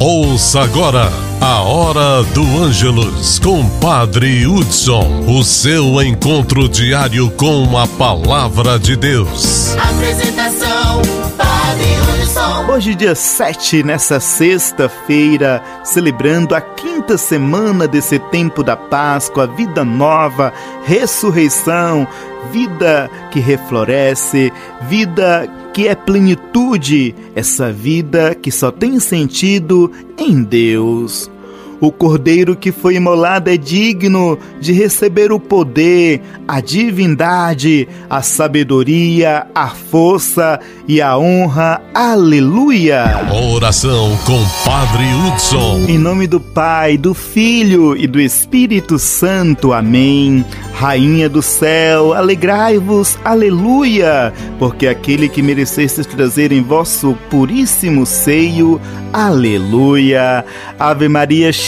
Ouça agora a Hora do Ângelus com Padre Hudson, o seu encontro diário com a Palavra de Deus. Apresentação, Padre. Hoje, dia 7, nessa sexta-feira, celebrando a quinta semana desse tempo da Páscoa, vida nova, ressurreição, vida que refloresce, vida que é plenitude, essa vida que só tem sentido em Deus. O cordeiro que foi imolado é digno de receber o poder, a divindade, a sabedoria, a força e a honra. Aleluia! Oração com Padre Hudson. Em nome do Pai, do Filho e do Espírito Santo. Amém. Rainha do céu, alegrai-vos, aleluia, porque aquele que merecestes trazer em vosso puríssimo seio, aleluia. Ave Maria, cheia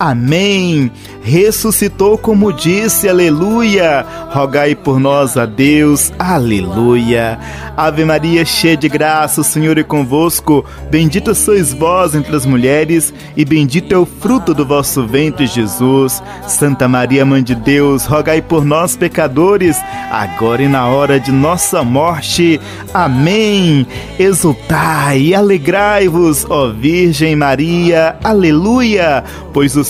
Amém. Ressuscitou como disse, aleluia. Rogai por nós a Deus, aleluia. Ave Maria, cheia de graça, o Senhor é convosco. Bendita sois vós entre as mulheres, e bendito é o fruto do vosso ventre, Jesus. Santa Maria, Mãe de Deus, rogai por nós, pecadores, agora e na hora de nossa morte. Amém. Exultai e alegrai-vos, ó Virgem Maria, aleluia, pois o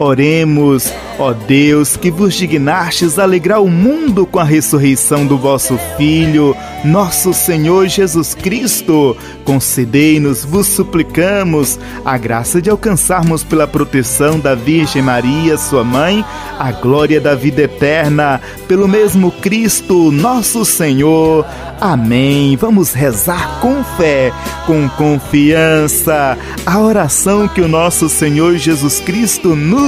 Oremos, ó Deus, que vos dignastes alegrar o mundo com a ressurreição do vosso Filho, nosso Senhor Jesus Cristo. Concedei-nos, vos suplicamos, a graça de alcançarmos pela proteção da Virgem Maria, sua mãe, a glória da vida eterna, pelo mesmo Cristo, nosso Senhor. Amém. Vamos rezar com fé, com confiança, a oração que o nosso Senhor Jesus Cristo nos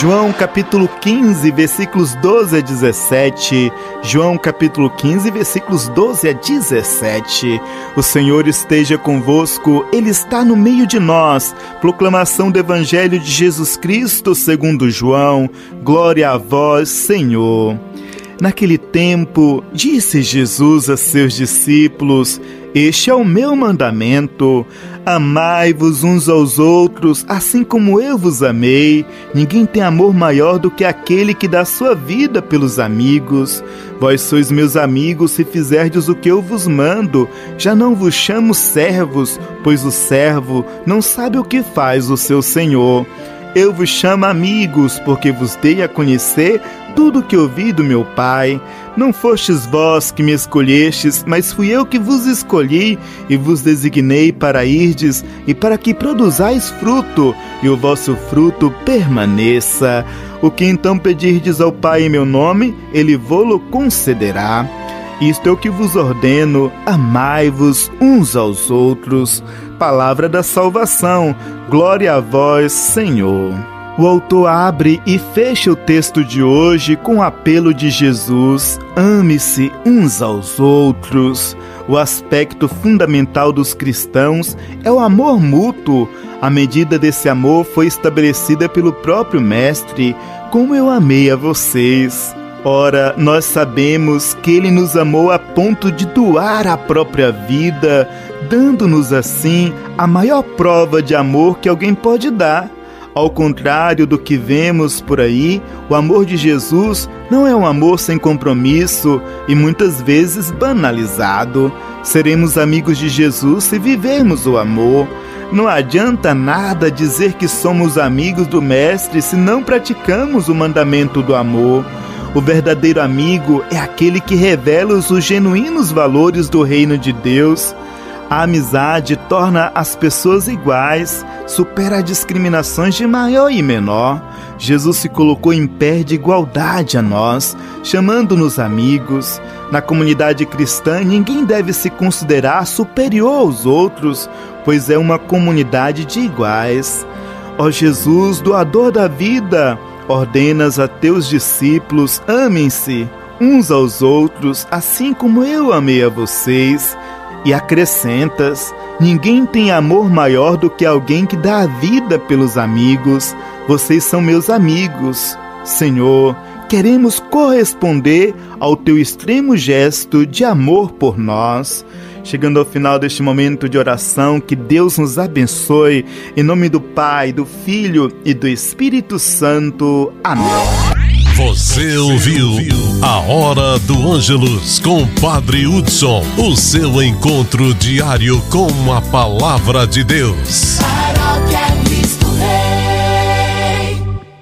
João capítulo 15, versículos 12 a 17. João capítulo 15, versículos 12 a 17. O Senhor esteja convosco, Ele está no meio de nós. Proclamação do Evangelho de Jesus Cristo segundo João. Glória a vós, Senhor. Naquele tempo, disse Jesus a seus discípulos: Este é o meu mandamento. Amai-vos uns aos outros, assim como eu vos amei. Ninguém tem amor maior do que aquele que dá sua vida pelos amigos. Vós sois meus amigos se fizerdes o que eu vos mando. Já não vos chamo servos, pois o servo não sabe o que faz o seu senhor. Eu vos chamo amigos, porque vos dei a conhecer tudo o que ouvi do meu Pai. Não fostes vós que me escolhestes, mas fui eu que vos escolhi e vos designei para irdes e para que produzais fruto, e o vosso fruto permaneça. O que então pedirdes ao Pai em meu nome, ele vô-lo concederá. Isto é o que vos ordeno: amai-vos uns aos outros. Palavra da salvação. Glória a vós, Senhor. O autor abre e fecha o texto de hoje com o apelo de Jesus: ame-se uns aos outros. O aspecto fundamental dos cristãos é o amor mútuo. A medida desse amor foi estabelecida pelo próprio Mestre: como eu amei a vocês. Ora, nós sabemos que Ele nos amou a ponto de doar a própria vida, dando-nos assim a maior prova de amor que alguém pode dar. Ao contrário do que vemos por aí, o amor de Jesus não é um amor sem compromisso e muitas vezes banalizado. Seremos amigos de Jesus se vivermos o amor. Não adianta nada dizer que somos amigos do Mestre se não praticamos o mandamento do amor. O verdadeiro amigo é aquele que revela os genuínos valores do reino de Deus. A amizade torna as pessoas iguais, supera discriminações de maior e menor. Jesus se colocou em pé de igualdade a nós, chamando-nos amigos. Na comunidade cristã, ninguém deve se considerar superior aos outros, pois é uma comunidade de iguais. Ó Jesus, doador da vida, ordenas a teus discípulos: amem-se uns aos outros, assim como eu amei a vocês. E acrescentas: Ninguém tem amor maior do que alguém que dá a vida pelos amigos. Vocês são meus amigos. Senhor, queremos corresponder ao teu extremo gesto de amor por nós. Chegando ao final deste momento de oração, que Deus nos abençoe. Em nome do Pai, do Filho e do Espírito Santo. Amém. Você ouviu a Hora do Ângelus com Padre Hudson, o seu encontro diário com a palavra de Deus.